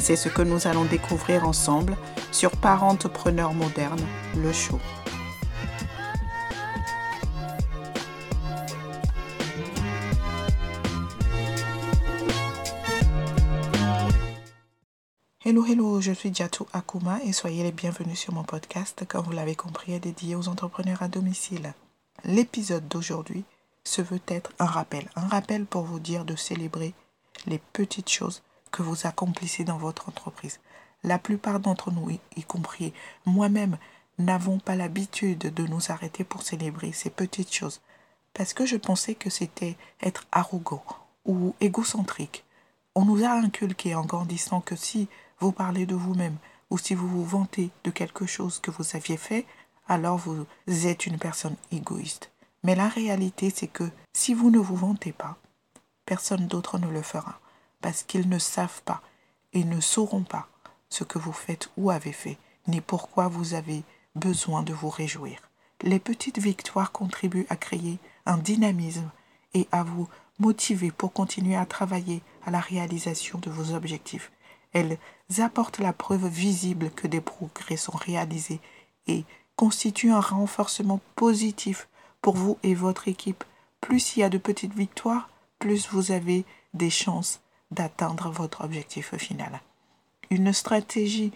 C'est ce que nous allons découvrir ensemble sur Parentepreneur moderne, le show. Hello, hello, je suis Diatou Akuma et soyez les bienvenus sur mon podcast, comme vous l'avez compris, est dédié aux entrepreneurs à domicile. L'épisode d'aujourd'hui se veut être un rappel, un rappel pour vous dire de célébrer les petites choses que vous accomplissez dans votre entreprise. La plupart d'entre nous, y compris moi-même, n'avons pas l'habitude de nous arrêter pour célébrer ces petites choses. Parce que je pensais que c'était être arrogant ou égocentrique. On nous a inculqué en grandissant que si vous parlez de vous-même ou si vous vous vantez de quelque chose que vous aviez fait, alors vous êtes une personne égoïste. Mais la réalité, c'est que si vous ne vous vantez pas, personne d'autre ne le fera, parce qu'ils ne savent pas et ne sauront pas ce que vous faites ou avez fait, ni pourquoi vous avez besoin de vous réjouir. Les petites victoires contribuent à créer un dynamisme et à vous motiver pour continuer à travailler à la réalisation de vos objectifs. Elles apportent la preuve visible que des progrès sont réalisés et constituent un renforcement positif pour vous et votre équipe. Plus il y a de petites victoires, plus vous avez des chances d'atteindre votre objectif final. Une stratégie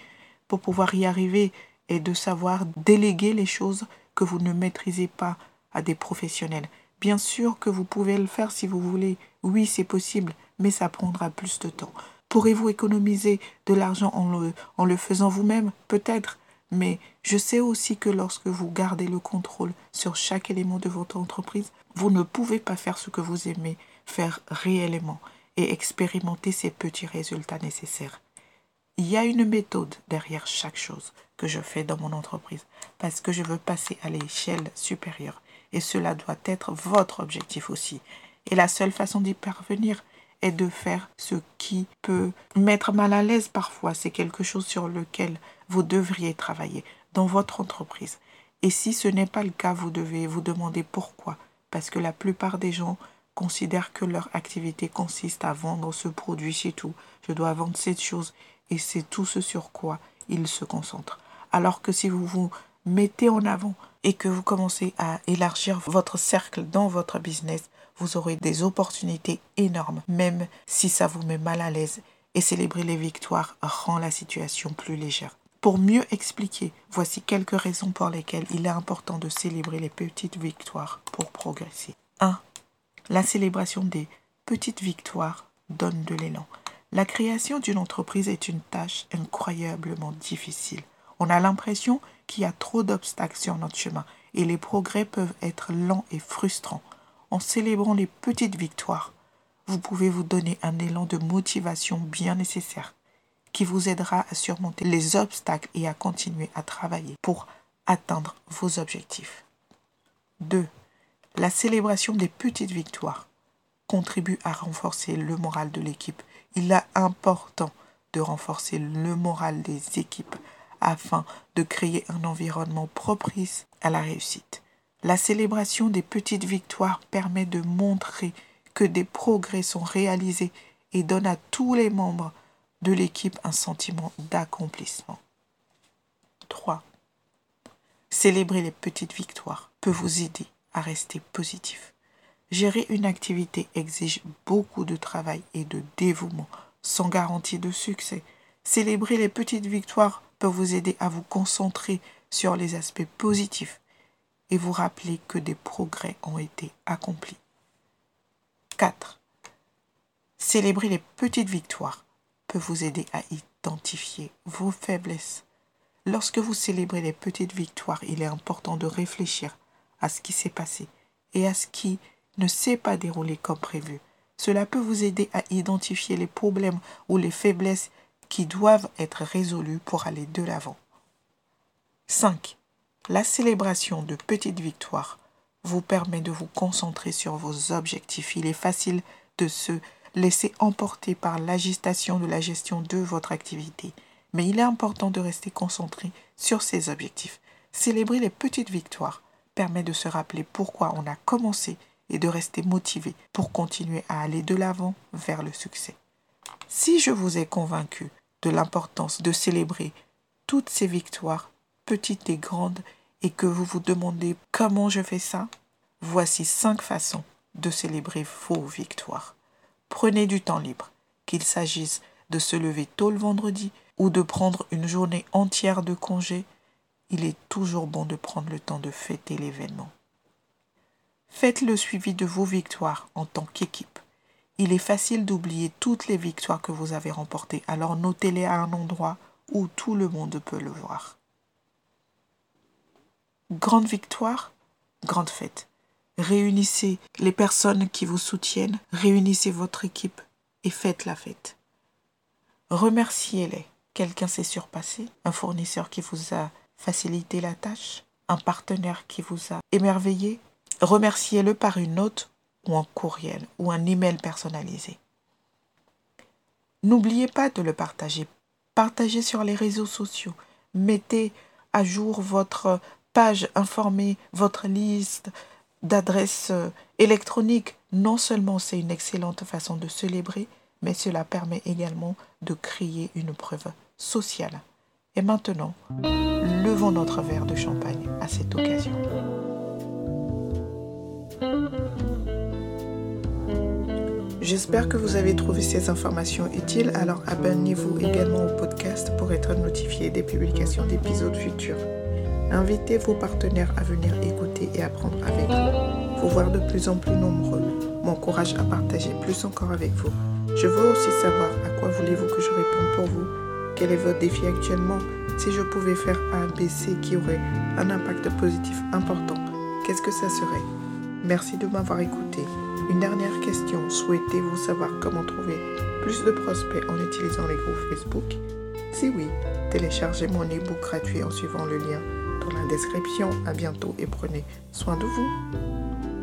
pour pouvoir y arriver est de savoir déléguer les choses que vous ne maîtrisez pas à des professionnels. Bien sûr que vous pouvez le faire si vous voulez. Oui, c'est possible, mais ça prendra plus de temps. Pourrez-vous économiser de l'argent en le, en le faisant vous-même? Peut-être. Mais je sais aussi que lorsque vous gardez le contrôle sur chaque élément de votre entreprise, vous ne pouvez pas faire ce que vous aimez faire réellement et expérimenter ces petits résultats nécessaires. Il y a une méthode derrière chaque chose que je fais dans mon entreprise parce que je veux passer à l'échelle supérieure et cela doit être votre objectif aussi. Et la seule façon d'y parvenir est de faire ce qui peut mettre mal à l'aise parfois. C'est quelque chose sur lequel vous devriez travailler dans votre entreprise. Et si ce n'est pas le cas, vous devez vous demander pourquoi. Parce que la plupart des gens considèrent que leur activité consiste à vendre ce produit, c'est tout. Je dois vendre cette chose et c'est tout ce sur quoi ils se concentrent. Alors que si vous vous mettez en avant et que vous commencez à élargir votre cercle dans votre business, vous aurez des opportunités énormes, même si ça vous met mal à l'aise. Et célébrer les victoires rend la situation plus légère. Pour mieux expliquer, voici quelques raisons pour lesquelles il est important de célébrer les petites victoires pour progresser. 1. La célébration des petites victoires donne de l'élan. La création d'une entreprise est une tâche incroyablement difficile. On a l'impression qu'il y a trop d'obstacles sur notre chemin et les progrès peuvent être lents et frustrants. En célébrant les petites victoires, vous pouvez vous donner un élan de motivation bien nécessaire qui vous aidera à surmonter les obstacles et à continuer à travailler pour atteindre vos objectifs. 2. La célébration des petites victoires contribue à renforcer le moral de l'équipe. Il est important de renforcer le moral des équipes afin de créer un environnement propice à la réussite. La célébration des petites victoires permet de montrer que des progrès sont réalisés et donne à tous les membres de l'équipe un sentiment d'accomplissement. 3. Célébrer les petites victoires peut vous aider à rester positif. Gérer une activité exige beaucoup de travail et de dévouement, sans garantie de succès. Célébrer les petites victoires peut vous aider à vous concentrer sur les aspects positifs et vous rappeler que des progrès ont été accomplis. 4. Célébrer les petites victoires vous aider à identifier vos faiblesses. Lorsque vous célébrez les petites victoires, il est important de réfléchir à ce qui s'est passé et à ce qui ne s'est pas déroulé comme prévu. Cela peut vous aider à identifier les problèmes ou les faiblesses qui doivent être résolus pour aller de l'avant. 5. La célébration de petites victoires vous permet de vous concentrer sur vos objectifs. Il est facile de se laisser emporter par l'agitation de la gestion de votre activité. Mais il est important de rester concentré sur ses objectifs. Célébrer les petites victoires permet de se rappeler pourquoi on a commencé et de rester motivé pour continuer à aller de l'avant vers le succès. Si je vous ai convaincu de l'importance de célébrer toutes ces victoires, petites et grandes, et que vous vous demandez comment je fais ça, voici cinq façons de célébrer vos victoires. Prenez du temps libre, qu'il s'agisse de se lever tôt le vendredi ou de prendre une journée entière de congé, il est toujours bon de prendre le temps de fêter l'événement. Faites le suivi de vos victoires en tant qu'équipe. Il est facile d'oublier toutes les victoires que vous avez remportées, alors notez-les à un endroit où tout le monde peut le voir. Grande victoire, grande fête. Réunissez les personnes qui vous soutiennent, réunissez votre équipe et faites la fête. Remerciez-les. Quelqu'un s'est surpassé, un fournisseur qui vous a facilité la tâche, un partenaire qui vous a émerveillé. Remerciez-le par une note ou un courriel ou un email personnalisé. N'oubliez pas de le partager. Partagez sur les réseaux sociaux. Mettez à jour votre page informée, votre liste, d'adresse euh, électronique, non seulement c'est une excellente façon de célébrer, mais cela permet également de créer une preuve sociale. Et maintenant, levons notre verre de champagne à cette occasion. J'espère que vous avez trouvé ces informations utiles, alors abonnez-vous également au podcast pour être notifié des publications d'épisodes futurs. Invitez vos partenaires à venir écouter et apprendre avec vous. Vous voir de plus en plus nombreux m'encourage à partager plus encore avec vous. Je veux aussi savoir à quoi voulez-vous que je réponde pour vous Quel est votre défi actuellement? Si je pouvais faire un BC qui aurait un impact positif important, qu'est-ce que ça serait? Merci de m'avoir écouté. Une dernière question. Souhaitez-vous savoir comment trouver plus de prospects en utilisant les groupes Facebook? Si oui, téléchargez mon e-book gratuit en suivant le lien dans la description. À bientôt et prenez soin de vous.